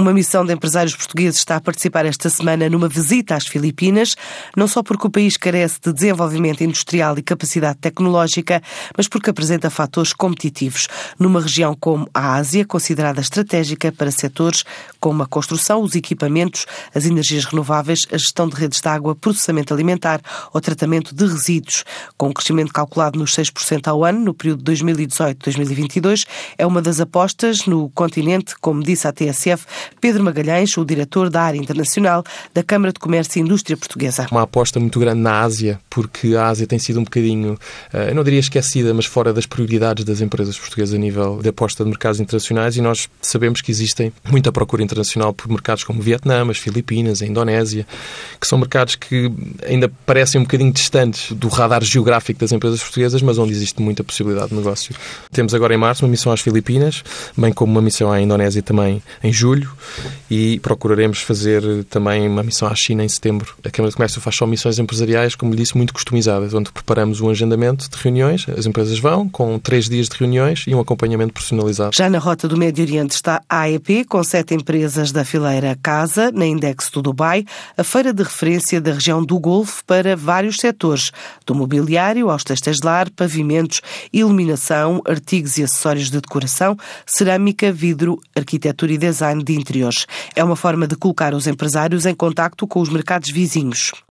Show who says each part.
Speaker 1: Uma missão de empresários portugueses está a participar esta semana numa visita às Filipinas, não só porque o país carece de desenvolvimento industrial e capacidade tecnológica, mas porque apresenta fatores competitivos. Numa região como a Ásia, considerada estratégica para setores como a construção, os equipamentos, as energias renováveis, a gestão de redes de água, processamento alimentar ou tratamento de resíduos. Com um crescimento calculado nos 6% ao ano, no período 2018-2022, é uma das apostas no continente, como disse a TSF, Pedro Magalhães, o diretor da área internacional da Câmara de Comércio e Indústria Portuguesa.
Speaker 2: Uma aposta muito grande na Ásia, porque a Ásia tem sido um bocadinho, eh, eu não diria esquecida, mas fora das prioridades das empresas portuguesas a nível de aposta de mercados internacionais e nós sabemos que existem muita procura internacional por mercados como o Vietnã, as Filipinas, a Indonésia, que são mercados que ainda parecem um bocadinho distantes do radar geográfico das empresas portuguesas, mas onde existe muita possibilidade de negócio. Temos agora em março uma missão às Filipinas, bem como uma missão à Indonésia também em julho e procuraremos fazer também uma missão à China em setembro. A Câmara de Comércio faz só missões empresariais, como lhe disse, muito customizadas, onde preparamos um agendamento de reuniões, as empresas vão com três dias de reuniões e um acompanhamento personalizado.
Speaker 1: Já na rota do Médio Oriente está a AEP, com sete empresas da fileira Casa, na Index do Dubai, a feira de referência da região do Golfo para vários setores, do mobiliário aos textos de lar, pavimentos, iluminação, artigos e acessórios de decoração, cerâmica, vidro, arquitetura e design de É uma forma de colocar os empresários em contacto com os mercados vizinhos.